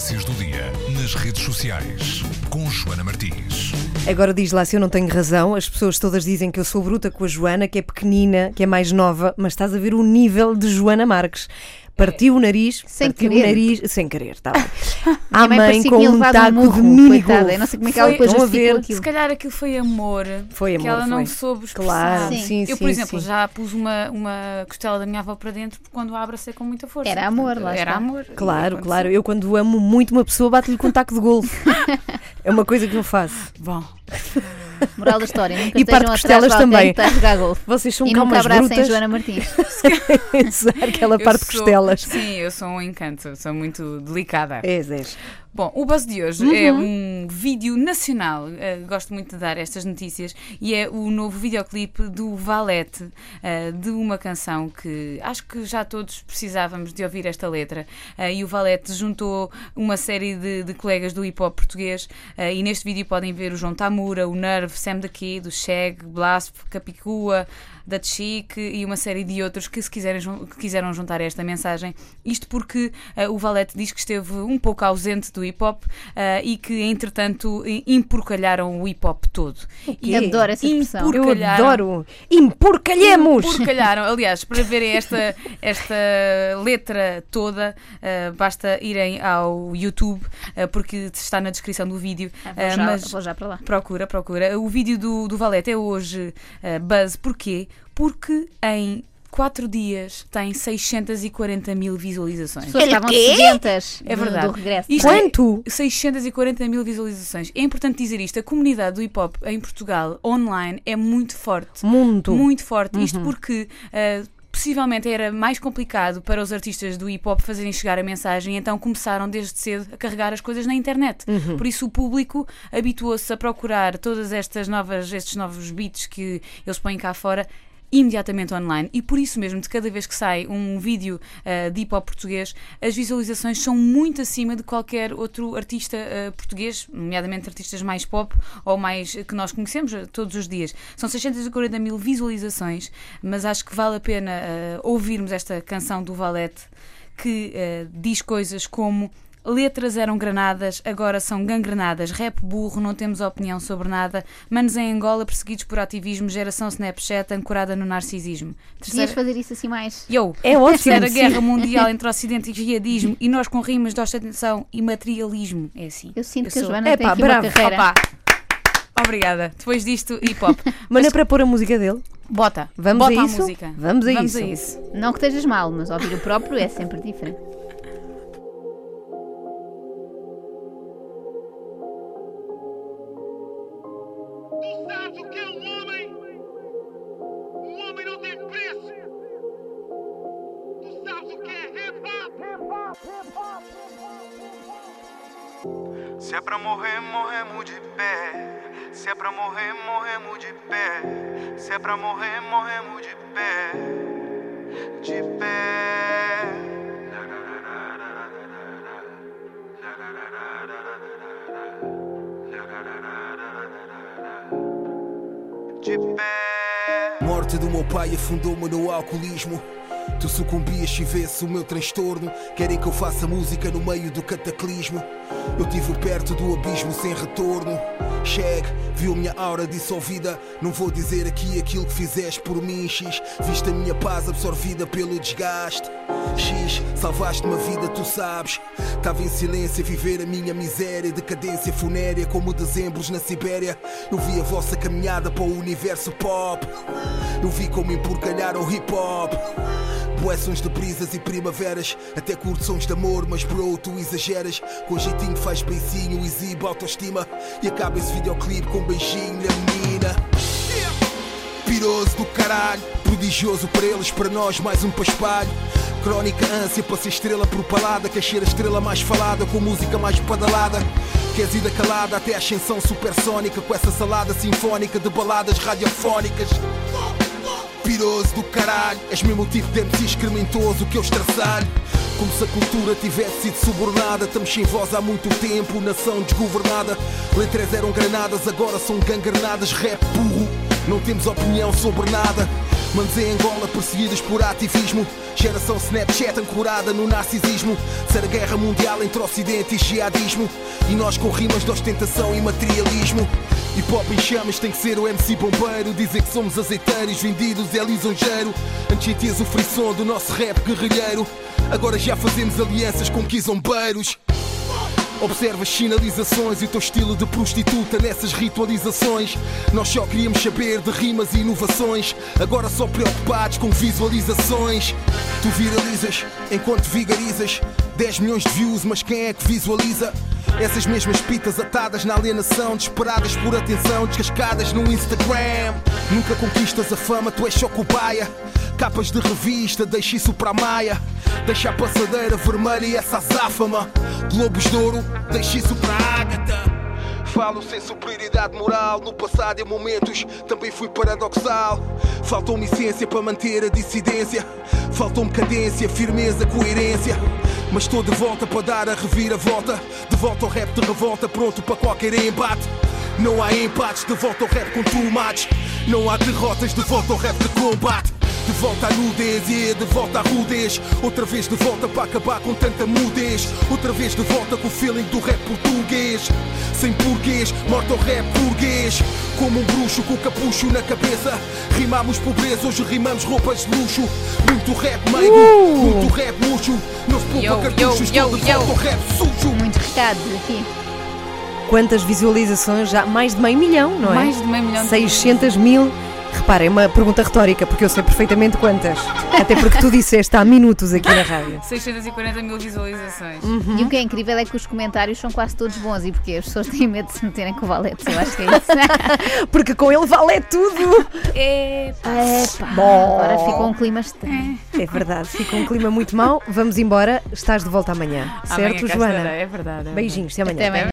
Tendências do dia nas redes sociais com Joana Martins. Agora diz lá se eu não tenho razão. As pessoas todas dizem que eu sou bruta com a Joana, que é pequenina, que é mais nova, mas estás a ver o nível de Joana Marques. Partiu o nariz, Sem partiu querer. o nariz, sem querer, está bem. A mãe com que um um taco murro, de mini coitada. não sei como é que ela depois ver? Se aquilo. calhar aquilo foi amor. Foi Que amor, ela não foi. soube expressar. Claro, Sim. sim, sim. Eu, por exemplo, sim. já pus uma, uma costela da minha avó para dentro quando a abracei com muita força. Era amor, Portanto, lá Era está. amor. Claro, claro. Eu quando amo muito uma pessoa, bato-lhe com um taco de golfe. é uma coisa que eu faço. Bom, Moral da história, nunca E parte costelas também. que está a jogar golfe. Vocês são E nunca abracem brutas. Joana Martins. Aquela parte de sou- costelas. Sim, eu sou um encanto. Sou muito delicada. És, és. Bom, o buzz de hoje é um vídeo nacional. eh, gosto muito de dar estas notícias. E é o novo videoclipe do Valete, eh, de uma canção que acho que já todos precisávamos de ouvir esta letra. Eh, e o Valete juntou uma série de, de colegas do hip hop português. e neste vídeo podem ver o João Tamura, o Nerve, Sam da Kid, o Shag, Blasp, Capicua. Da Chic e uma série de outros que se quiserem, que quiseram juntar esta mensagem. Isto porque o Valete diz que esteve um pouco ausente do hip hop eh, e que, entretanto, em- emporcalharam o hip hop todo. E Adoro essa expressão. Eu adoro. Emporcalhemos! Porcalharam. Aliás, para verem esta, esta letra toda, eh, basta irem ao YouTube, eh, porque está na descrição do vídeo. Ah, Vou já, mas vou já para lá. Procura, procura. O vídeo do, do Valete é hoje uh, buzz. Porquê? Porque em 4 dias tem 640 mil As visualizações. pessoas estavam sedentas É do- verdade. do regresso. Isto é- Quanto? 640 mil visualizações. É importante dizer isto: a comunidade do hip hop em Portugal, online, é muito forte. Muito. Muito forte. Isto porque. uh, Possivelmente era mais complicado para os artistas do hip hop fazerem chegar a mensagem, então começaram desde cedo a carregar as coisas na internet. Por isso o público habituou-se a procurar todas estas novas, estes novos beats que eles põem cá fora imediatamente online. E por isso mesmo de cada vez que sai um vídeo uh, de hip hop português as visualizações são muito acima de qualquer outro artista uh, português nomeadamente artistas mais pop ou mais uh, que nós conhecemos todos os dias. São 640 mil visualizações mas acho que vale a pena uh, ouvirmos esta canção do Valete que diz coisas como Letras eram granadas, agora são gangrenadas. Rap burro, não temos opinião sobre nada. Manos em Angola perseguidos por ativismo. Geração Snapchat ancorada no narcisismo. Devias Terceira, fazer isso assim mais. Yo, É ótimo, Terceira sim. Guerra Mundial entre Ocidente e jihadismo. E nós com rimas de ostentação e materialismo. É assim. Eu sinto Eu que a sou- Joana Epá, tem aqui bravo. uma carreira. Opa. Obrigada. Depois disto, hip hop. Mas não é para pôr a música dele? Bota. Vamos Bota a isso? música. Vamos a Vamos isso. a isso. Não que estejas mal, mas ouvir o próprio é sempre diferente. Tu sabes o que é um homem? Um homem não tem preço. Tu sabes o que é hip hop? Se é pra morrer, morremos de pé. Se é pra morrer, morremos de pé. Se é pra morrer, morremos de pé. De pé. De pé. Morte do meu pai afundou-me no alcoolismo. Tu sucumbias se vesse o meu transtorno. Querem que eu faça música no meio do cataclismo. Eu tive perto do abismo sem retorno. Chegue, viu minha aura dissolvida. Não vou dizer aqui aquilo que fizeste por mim, X. Viste a minha paz absorvida pelo desgaste. X, salvaste uma vida, tu sabes. Estava em silêncio a viver a minha miséria, decadência funérea como dezembros na Sibéria. Eu vi a vossa caminhada para o universo pop. Eu vi como empurcalharam o hip hop. Sons de brisas e primaveras, até curto sons de amor, mas bro, tu exageras. Com jeitinho faz beicinho, exibe autoestima. E acaba esse videoclipe com um beijinho na menina. Piroso do caralho, prodigioso para eles, para nós mais um paspalho. Crónica ânsia para ser estrela propalada, quer ser a estrela mais falada, com música mais badalada. Queres ir da calada até a ascensão supersónica, com essa salada sinfónica de baladas radiofónicas. Piroso do caralho, és mesmo o tipo de MC excrementoso que eu estraçalho. Como se a cultura tivesse sido subornada. Estamos sem voz há muito tempo, nação desgovernada. Letras eram granadas, agora são gangrenadas. Rap burro, não temos opinião sobre nada. Manos em Angola perseguidos por ativismo. Geração Snapchat ancorada no narcisismo. Ser a guerra mundial entre Ocidente e jihadismo. E nós com rimas de ostentação e materialismo. Hip hop em chamas tem que ser o MC bombeiro. Dizer que somos azeiteiros, vendidos é lisonjeiro. Antes tinhas o frisson do nosso rap guerrilheiro. Agora já fazemos alianças com quizombeiros. Observa as sinalizações e o teu estilo de prostituta nessas ritualizações. Nós só queríamos saber de rimas e inovações, agora só preocupados com visualizações. Tu viralizas enquanto vigarizas 10 milhões de views, mas quem é que visualiza? Essas mesmas pitas atadas na alienação, desesperadas por atenção, descascadas no Instagram. Nunca conquistas a fama, tu és só cobaia. Capas de revista, deixa isso para a Maia. Deixa a passadeira vermelha e essa azáfama. Globos de ouro, deixa isso para a Ágata. Falo sem superioridade moral. No passado, em momentos, também fui paradoxal. Faltou-me essência para manter a dissidência. Faltou-me cadência, firmeza, coerência. Mas estou de volta para dar a reviravolta. De volta ao rap de revolta, pronto para qualquer embate. Não há empates, de volta ao rap com tomates. Não há derrotas, de volta ao rap de combate. De volta à nudez e de volta à rudez. Outra vez de volta para acabar com tanta mudez. Outra vez de volta com o feeling do rap português. Sem porquês, morto ao rap burguês. Como um bruxo com o capucho na cabeça. Rimamos pobreza, hoje rimamos roupas de luxo. Muito rap meigo, muito rap murcho. Não se poupa Yo, cartuchos, yo, estou de yo, volta ao rap sujo. Muitos recados aqui. Quantas visualizações? Já mais de meio milhão, não é? Mais de meio milhão de 600 mil. Reparem, é uma pergunta retórica, porque eu sei perfeitamente quantas. Até porque tu disseste há minutos aqui na rádio. 640 mil visualizações. E o que é incrível é que os comentários são quase todos bons. E porque as pessoas têm medo de se meterem com o valete. Eu acho que é isso. Porque com ele vale tudo. É. Epá, Bom. agora ficou um clima estranho. É verdade, fica um clima muito mau. Vamos embora. Estás de volta amanhã, certo, Amanhã Joana? É verdade. é verdade. Beijinhos, até amanhã. Até amanhã.